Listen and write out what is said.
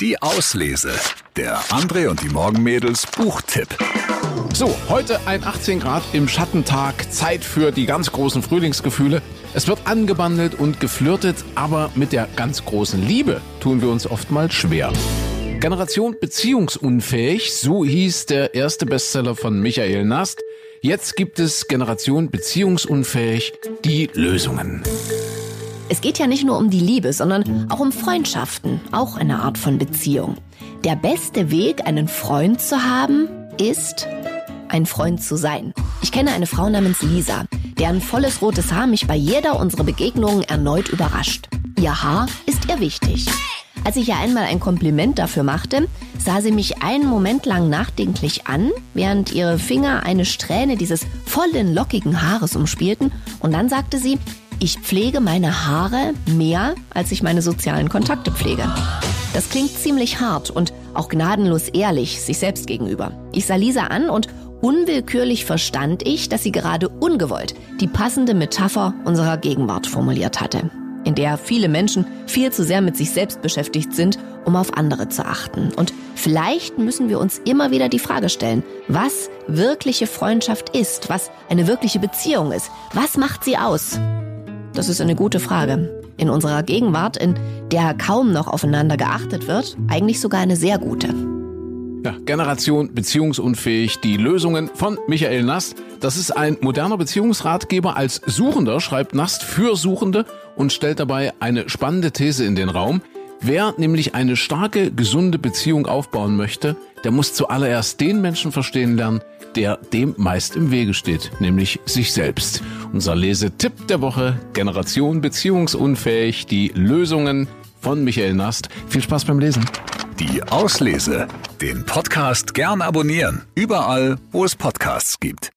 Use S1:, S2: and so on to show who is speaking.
S1: Die Auslese. Der André und die Morgenmädels Buchtipp.
S2: So, heute ein 18 Grad im Schattentag. Zeit für die ganz großen Frühlingsgefühle. Es wird angebandelt und geflirtet, aber mit der ganz großen Liebe tun wir uns oftmals schwer. Generation beziehungsunfähig, so hieß der erste Bestseller von Michael Nast. Jetzt gibt es Generation beziehungsunfähig, die Lösungen.
S3: Es geht ja nicht nur um die Liebe, sondern auch um Freundschaften, auch eine Art von Beziehung. Der beste Weg, einen Freund zu haben, ist, ein Freund zu sein. Ich kenne eine Frau namens Lisa, deren volles rotes Haar mich bei jeder unserer Begegnungen erneut überrascht. Ihr Haar ist ihr wichtig. Als ich ihr einmal ein Kompliment dafür machte, sah sie mich einen Moment lang nachdenklich an, während ihre Finger eine Strähne dieses vollen, lockigen Haares umspielten, und dann sagte sie, ich pflege meine Haare mehr, als ich meine sozialen Kontakte pflege. Das klingt ziemlich hart und auch gnadenlos ehrlich sich selbst gegenüber. Ich sah Lisa an und unwillkürlich verstand ich, dass sie gerade ungewollt die passende Metapher unserer Gegenwart formuliert hatte, in der viele Menschen viel zu sehr mit sich selbst beschäftigt sind, um auf andere zu achten. Und vielleicht müssen wir uns immer wieder die Frage stellen, was wirkliche Freundschaft ist, was eine wirkliche Beziehung ist, was macht sie aus? Das ist eine gute Frage. In unserer Gegenwart, in der kaum noch aufeinander geachtet wird, eigentlich sogar eine sehr gute.
S2: Ja, Generation beziehungsunfähig, die Lösungen von Michael Nast. Das ist ein moderner Beziehungsratgeber als Suchender, schreibt Nast für Suchende und stellt dabei eine spannende These in den Raum. Wer nämlich eine starke, gesunde Beziehung aufbauen möchte, der muss zuallererst den Menschen verstehen lernen, der dem meist im Wege steht, nämlich sich selbst. Unser Lesetipp der Woche, Generation beziehungsunfähig, die Lösungen von Michael Nast. Viel Spaß beim Lesen.
S1: Die Auslese. Den Podcast gern abonnieren. Überall, wo es Podcasts gibt.